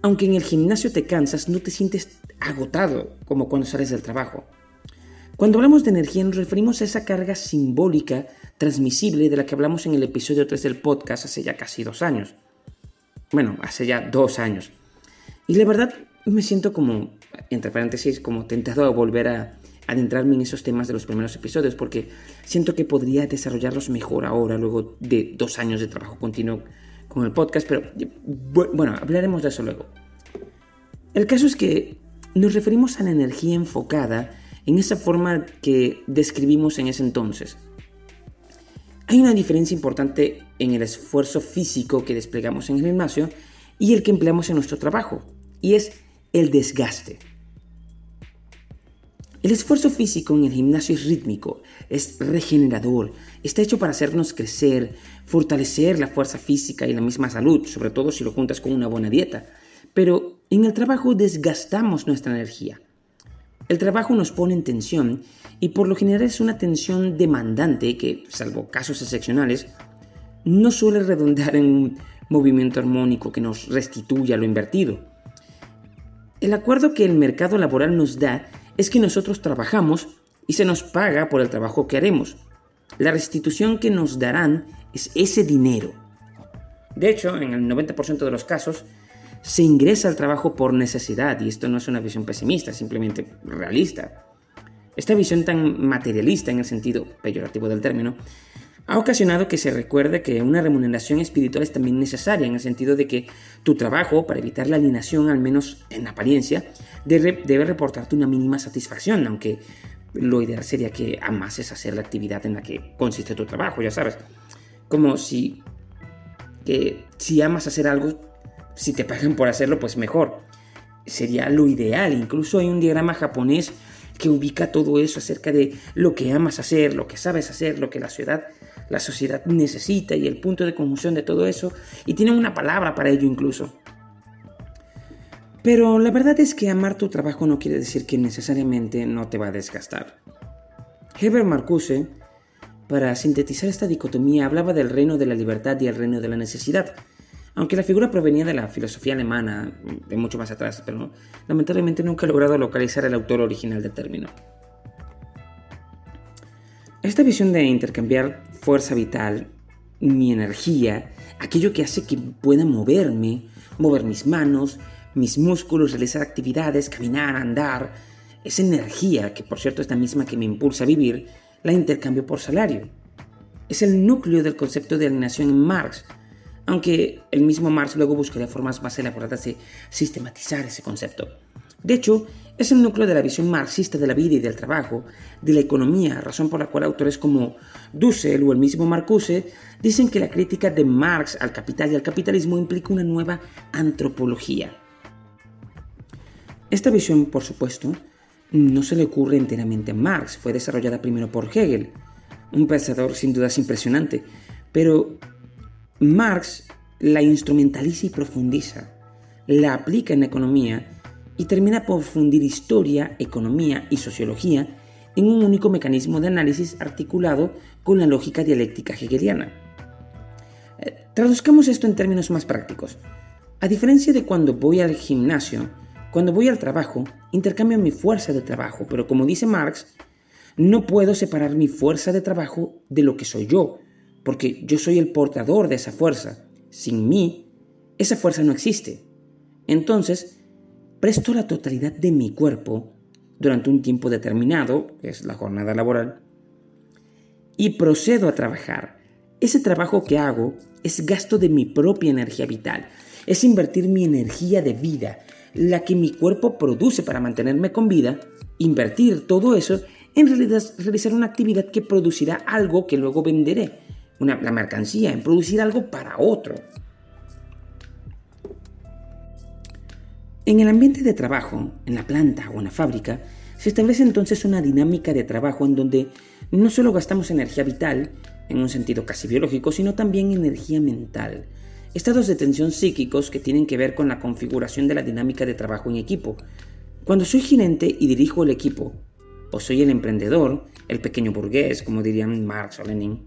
aunque en el gimnasio te cansas, no te sientes agotado como cuando sales del trabajo. Cuando hablamos de energía nos referimos a esa carga simbólica transmisible de la que hablamos en el episodio 3 del podcast hace ya casi dos años. Bueno, hace ya dos años. Y la verdad me siento como, entre paréntesis, como tentado a volver a adentrarme en esos temas de los primeros episodios porque siento que podría desarrollarlos mejor ahora, luego de dos años de trabajo continuo con el podcast, pero bueno, hablaremos de eso luego. El caso es que nos referimos a la energía enfocada en esa forma que describimos en ese entonces. Hay una diferencia importante en el esfuerzo físico que desplegamos en el gimnasio y el que empleamos en nuestro trabajo, y es el desgaste. El esfuerzo físico en el gimnasio es rítmico, es regenerador, está hecho para hacernos crecer, fortalecer la fuerza física y la misma salud, sobre todo si lo juntas con una buena dieta. Pero En el trabajo desgastamos nuestra energía. El trabajo nos pone en tensión y por lo general es una tensión demandante que, salvo casos excepcionales, no suele redundar en un movimiento armónico que nos restituya lo invertido. El acuerdo que el mercado laboral nos da es que nosotros trabajamos y se nos paga por el trabajo que haremos. La restitución que nos darán es ese dinero. De hecho, en el 90% de los casos, se ingresa al trabajo por necesidad, y esto no es una visión pesimista, simplemente realista. Esta visión tan materialista en el sentido peyorativo del término ha ocasionado que se recuerde que una remuneración espiritual es también necesaria en el sentido de que tu trabajo, para evitar la alienación, al menos en apariencia, debe, debe reportarte una mínima satisfacción, aunque lo ideal sería que amases hacer la actividad en la que consiste tu trabajo, ya sabes. Como si, que si amas hacer algo, si te pagan por hacerlo, pues mejor. Sería lo ideal. Incluso hay un diagrama japonés que ubica todo eso acerca de lo que amas hacer, lo que sabes hacer, lo que la ciudad, la sociedad necesita y el punto de conjunción de todo eso. Y tienen una palabra para ello incluso. Pero la verdad es que amar tu trabajo no quiere decir que necesariamente no te va a desgastar. Heber Marcuse, para sintetizar esta dicotomía, hablaba del reino de la libertad y el reino de la necesidad. Aunque la figura provenía de la filosofía alemana de mucho más atrás, pero lamentablemente nunca he logrado localizar el autor original del término. Esta visión de intercambiar fuerza vital, mi energía, aquello que hace que pueda moverme, mover mis manos, mis músculos, realizar actividades, caminar, andar, esa energía, que por cierto es la misma que me impulsa a vivir, la intercambio por salario. Es el núcleo del concepto de alienación en Marx, aunque el mismo Marx luego buscaría formas más elaboradas de sistematizar ese concepto. De hecho, es el núcleo de la visión marxista de la vida y del trabajo, de la economía, razón por la cual autores como Dussel o el mismo Marcuse dicen que la crítica de Marx al capital y al capitalismo implica una nueva antropología. Esta visión, por supuesto, no se le ocurre enteramente a Marx, fue desarrollada primero por Hegel, un pensador sin dudas impresionante, pero Marx la instrumentaliza y profundiza, la aplica en economía y termina por fundir historia, economía y sociología en un único mecanismo de análisis articulado con la lógica dialéctica hegeliana. Eh, traduzcamos esto en términos más prácticos. A diferencia de cuando voy al gimnasio, cuando voy al trabajo, intercambio mi fuerza de trabajo, pero como dice Marx, no puedo separar mi fuerza de trabajo de lo que soy yo, porque yo soy el portador de esa fuerza. Sin mí, esa fuerza no existe. Entonces, presto la totalidad de mi cuerpo durante un tiempo determinado, que es la jornada laboral, y procedo a trabajar. Ese trabajo que hago es gasto de mi propia energía vital, es invertir mi energía de vida, la que mi cuerpo produce para mantenerme con vida, invertir todo eso en realidad realizar una actividad que producirá algo que luego venderé la mercancía, en producir algo para otro. En el ambiente de trabajo, en la planta o en la fábrica, se establece entonces una dinámica de trabajo en donde no solo gastamos energía vital, en un sentido casi biológico, sino también energía mental, estados de tensión psíquicos que tienen que ver con la configuración de la dinámica de trabajo en equipo. Cuando soy gerente y dirijo el equipo, o soy el emprendedor, el pequeño burgués, como dirían Marx o Lenin,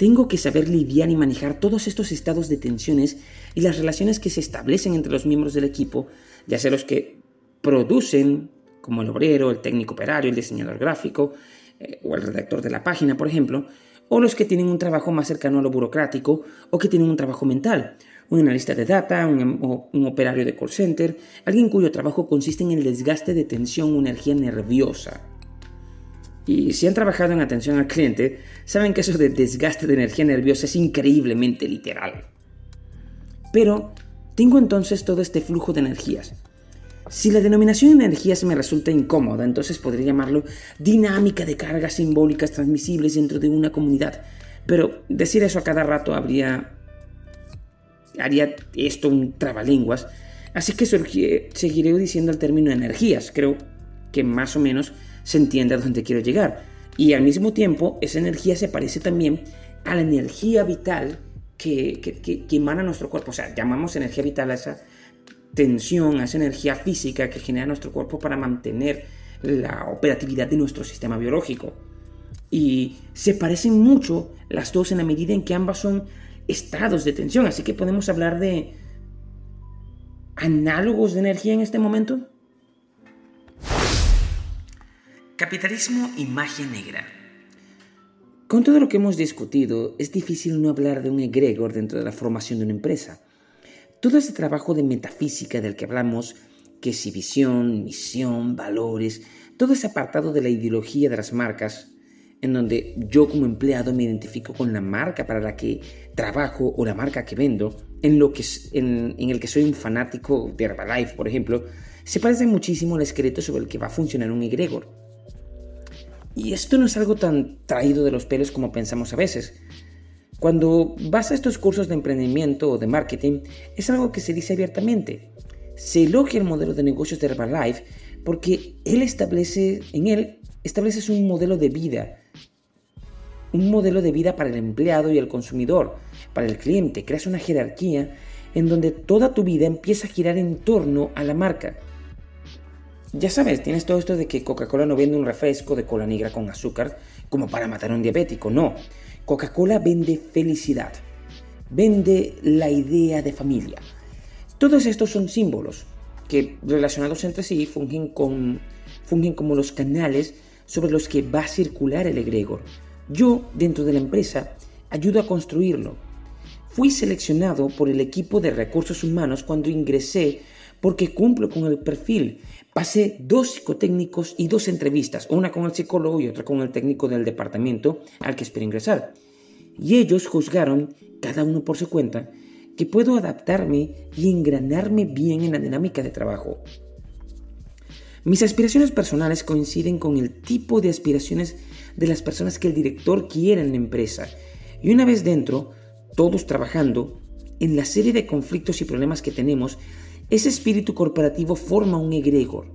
tengo que saber lidiar y manejar todos estos estados de tensiones y las relaciones que se establecen entre los miembros del equipo, ya sea los que producen, como el obrero, el técnico operario, el diseñador gráfico eh, o el redactor de la página, por ejemplo, o los que tienen un trabajo más cercano a lo burocrático o que tienen un trabajo mental, un analista de data, un, un operario de call center, alguien cuyo trabajo consiste en el desgaste de tensión o energía nerviosa. Y si han trabajado en atención al cliente, saben que eso de desgaste de energía nerviosa es increíblemente literal. Pero tengo entonces todo este flujo de energías. Si la denominación energías me resulta incómoda, entonces podría llamarlo dinámica de cargas simbólicas transmisibles dentro de una comunidad. Pero decir eso a cada rato habría haría esto un trabalenguas. Así que seguiré diciendo el término energías. Creo que más o menos se entiende a dónde quiero llegar. Y al mismo tiempo, esa energía se parece también a la energía vital que, que, emana nuestro cuerpo. O sea, llamamos energía vital a esa tensión, a esa energía física que genera nuestro cuerpo para mantener la operatividad de nuestro sistema biológico. Y se parecen mucho las dos en la medida en que ambas son estados de tensión, así que podemos hablar de análogos de energía en este momento. Capitalismo y magia negra. Con todo lo que hemos discutido, es difícil no hablar de un egregor dentro de la formación de una empresa. Todo ese trabajo de metafísica del que hablamos, que si visión, misión, valores, todo ese apartado de la ideología de las marcas, en donde yo como empleado me identifico con la marca para la que trabajo o la marca que vendo, en, lo que, en, en el que soy un fanático de Herbalife, por ejemplo, se parece muchísimo al esqueleto sobre el que va a funcionar un egregor. Y esto no es algo tan traído de los pelos como pensamos a veces. Cuando vas a estos cursos de emprendimiento o de marketing, es algo que se dice abiertamente. Se elogia el modelo de negocios de Herbalife porque él establece, en él estableces un modelo de vida, un modelo de vida para el empleado y el consumidor, para el cliente. Creas una jerarquía en donde toda tu vida empieza a girar en torno a la marca. Ya sabes, tienes todo esto de que Coca-Cola no vende un refresco de cola negra con azúcar como para matar a un diabético, no. Coca-Cola vende felicidad, vende la idea de familia. Todos estos son símbolos que relacionados entre sí fungen, como los canales sobre los que va a circular el egregor. Yo, dentro de la empresa, ayudo a construirlo. Fui seleccionado por el equipo de recursos humanos cuando ingresé porque cumplo con el perfil. Pasé dos psicotécnicos y dos entrevistas, una con el psicólogo y otra con el técnico del departamento al que espero ingresar. Y ellos juzgaron, cada uno por su cuenta, que puedo adaptarme y engranarme bien en la dinámica de trabajo. Mis aspiraciones personales coinciden con el tipo de aspiraciones de las personas que el director quiere en la empresa. Y una vez dentro, todos trabajando, en la serie de conflictos y problemas que tenemos, ese espíritu corporativo forma un egregor.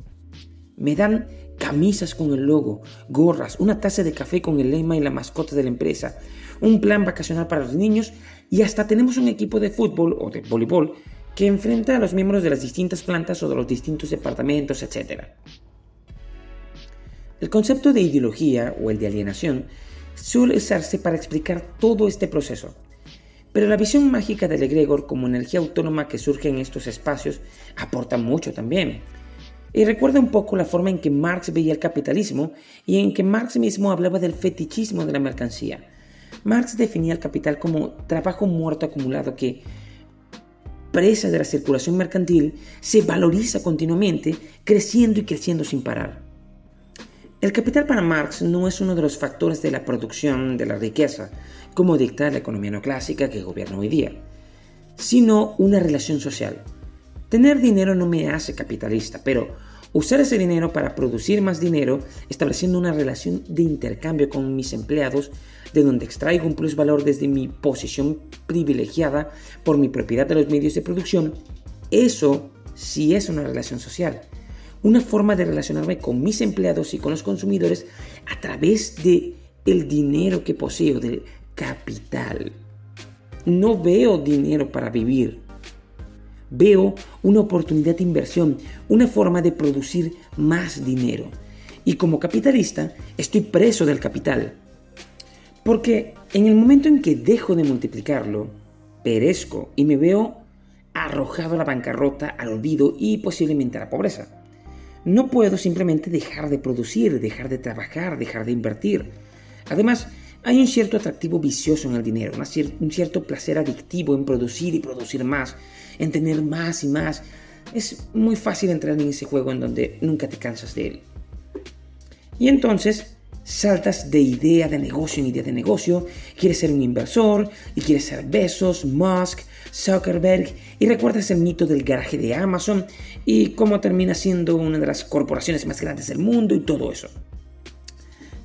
Me dan camisas con el logo, gorras, una taza de café con el lema y la mascota de la empresa, un plan vacacional para los niños y hasta tenemos un equipo de fútbol o de voleibol que enfrenta a los miembros de las distintas plantas o de los distintos departamentos, etc. El concepto de ideología o el de alienación suele usarse para explicar todo este proceso. Pero la visión mágica del egregor como energía autónoma que surge en estos espacios aporta mucho también. Y recuerda un poco la forma en que Marx veía el capitalismo y en que Marx mismo hablaba del fetichismo de la mercancía. Marx definía el capital como trabajo muerto acumulado que, presa de la circulación mercantil, se valoriza continuamente, creciendo y creciendo sin parar. El capital para Marx no es uno de los factores de la producción de la riqueza, como dicta la economía no clásica que gobierna hoy día, sino una relación social. Tener dinero no me hace capitalista, pero usar ese dinero para producir más dinero, estableciendo una relación de intercambio con mis empleados, de donde extraigo un plusvalor desde mi posición privilegiada por mi propiedad de los medios de producción, eso sí es una relación social una forma de relacionarme con mis empleados y con los consumidores a través de el dinero que poseo, del capital. No veo dinero para vivir. Veo una oportunidad de inversión, una forma de producir más dinero. Y como capitalista estoy preso del capital. Porque en el momento en que dejo de multiplicarlo, perezco y me veo arrojado a la bancarrota, al olvido y posiblemente a la pobreza. No puedo simplemente dejar de producir, dejar de trabajar, dejar de invertir. Además, hay un cierto atractivo vicioso en el dinero, un cierto placer adictivo en producir y producir más, en tener más y más. Es muy fácil entrar en ese juego en donde nunca te cansas de él. Y entonces saltas de idea de negocio en idea de negocio, quieres ser un inversor y quieres ser Besos, Musk, Zuckerberg y recuerdas el mito del garaje de Amazon y cómo termina siendo una de las corporaciones más grandes del mundo y todo eso.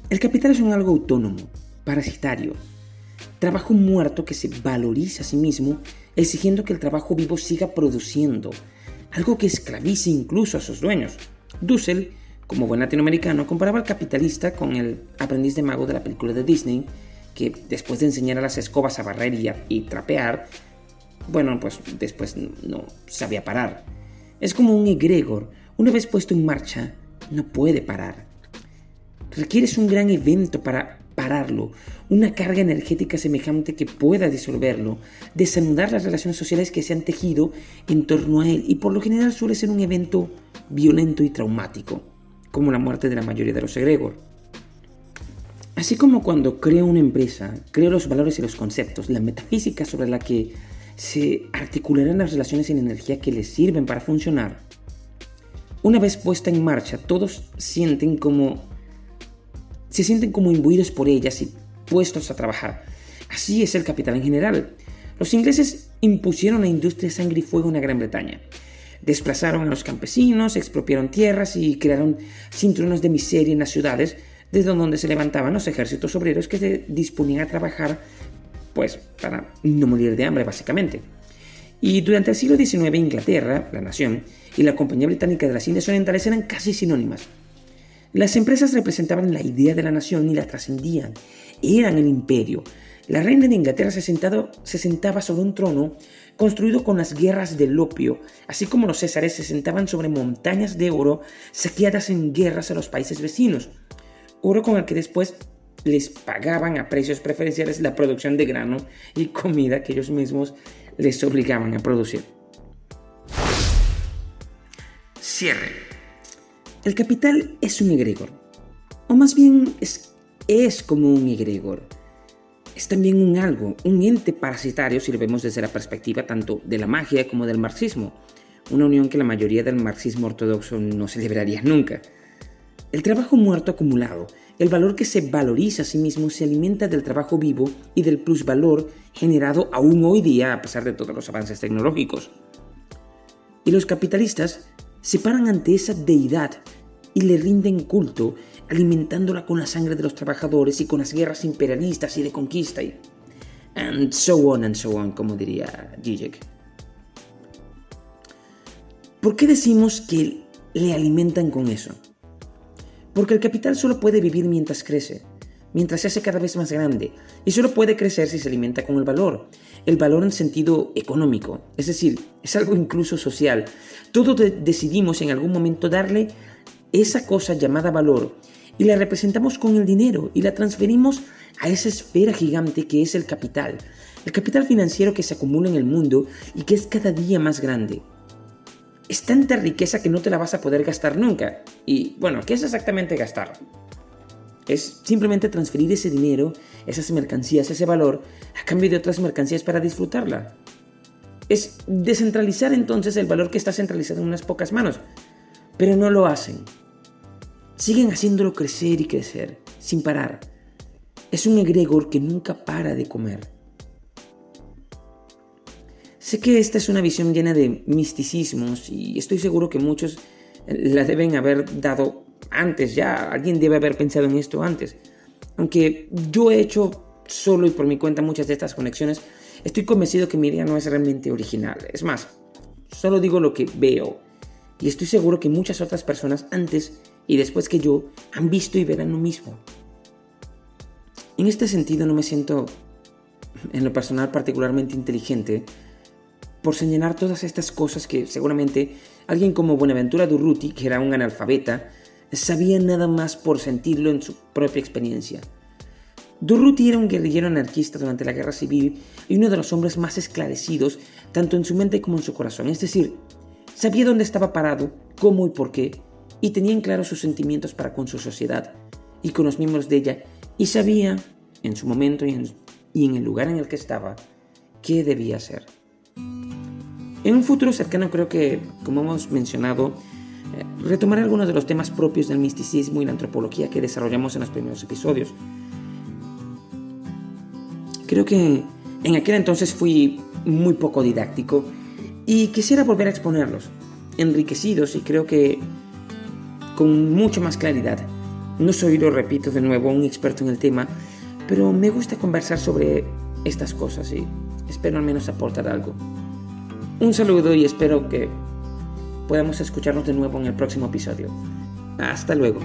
El capital es un algo autónomo, parasitario, trabajo muerto que se valoriza a sí mismo exigiendo que el trabajo vivo siga produciendo, algo que esclavice incluso a sus dueños. Dussel como buen latinoamericano, comparaba al capitalista con el aprendiz de mago de la película de Disney, que después de enseñar a las escobas a barrer y, trapear, bueno, pues después no sabía parar. Es como un egregor, una vez puesto en marcha, no puede parar. Requieres un gran evento para una carga energética semejante que pueda disolverlo, desanudar las relaciones sociales que se han tejido en torno a él y por lo general suele ser un evento violento y traumático, como la muerte de la mayoría de los egregor. Así como cuando creo una empresa, creo los valores y los conceptos, la metafísica sobre la que se articularán las relaciones en energía que les sirven para funcionar, una vez puesta en marcha, todos sienten como se sienten como imbuidos por ellas y puestos a trabajar. Así es el capital en general. Los ingleses impusieron la industria sangre y fuego en la Gran Bretaña. Desplazaron a los campesinos, expropiaron tierras y crearon cinturones de miseria en las ciudades, desde donde se levantaban los ejércitos obreros que se disponían a trabajar, pues, para no morir de hambre, básicamente. Y durante el siglo XIX, Inglaterra, la nación, y la Compañía Británica de las Indias Orientales eran casi sinónimas. Las empresas representaban la idea de la nación y la trascendían. Eran el imperio. La reina de Inglaterra se, se sentaba sobre un trono construido con las guerras del opio, así como los césares se sentaban sobre montañas de oro saqueadas en guerras a los países vecinos. Oro con el que después les pagaban a precios preferenciales la producción de grano y comida que ellos mismos les obligaban a producir. Cierre. El capital es un egregor, o más bien es, es como un egregor. Es también un algo, un ente parasitario si lo vemos desde la perspectiva tanto de la magia como del marxismo, una unión que la mayoría del marxismo ortodoxo no celebraría nunca. El trabajo muerto acumulado, el valor que se valoriza a sí mismo, se alimenta del trabajo vivo y del plusvalor generado aún hoy día a pesar de todos los avances tecnológicos. Y los capitalistas se paran ante esa deidad y le rinden culto, alimentándola con la sangre de los trabajadores y con las guerras imperialistas y de conquista y... And so on and so on, como diría Zizek. ¿Por qué decimos que le alimentan con eso? Porque el capital solo puede vivir mientras crece, mientras se hace cada vez más grande, y solo puede crecer si se alimenta con el valor. El valor en sentido económico, es decir, es algo incluso social. Todos decidimos en algún momento darle esa cosa llamada valor y la representamos con el dinero y la transferimos a esa esfera gigante que es el capital, el capital financiero que se acumula en el mundo y que es cada día más grande. Es tanta riqueza que no te la vas a poder gastar nunca. Y bueno, ¿qué es exactamente gastar? Es simplemente transferir ese dinero, esas mercancías, ese valor, a cambio de otras mercancías para disfrutarla. Es descentralizar entonces el valor que está centralizado en unas pocas manos. Pero no lo hacen siguen haciéndolo crecer y crecer, sin parar. Es un egregor que nunca para de comer. Sé que esta es una visión llena de misticismos y estoy seguro que muchos la deben haber dado antes ya. Alguien debe haber pensado en esto antes. Aunque yo he hecho solo y por mi cuenta muchas de estas conexiones, estoy convencido que mi idea no es realmente original. Es más, solo digo lo que veo. Y estoy seguro que muchas otras personas antes y después que yo han visto y verán lo mismo. En este sentido no me siento, en lo personal, particularmente inteligente por señalar todas estas cosas que seguramente alguien como Buenaventura Durruti, que era un analfabeta, sabía nada más por sentirlo en su propia experiencia. Durruti era un guerrillero anarquista durante la guerra civil y uno de los hombres más esclarecidos tanto en su mente como en su corazón, es decir, sabía dónde estaba parado, cómo y por qué, y tenían claros sus sentimientos para con su sociedad y con los miembros de ella y sabía, en su momento y en, el lugar en el que estaba, qué debía hacer. En un futuro cercano creo que, como hemos mencionado, retomaré algunos de los temas propios del misticismo y la antropología que desarrollamos en los primeros episodios. Creo que en aquel entonces fui muy poco didáctico y quisiera volver a exponerlos, enriquecidos y creo que con mucho más claridad. No soy, lo repito de nuevo, un experto en el tema, pero me gusta conversar sobre estas cosas y espero al menos aportar algo. Un saludo y espero que podamos escucharnos de nuevo en el próximo episodio. Hasta luego.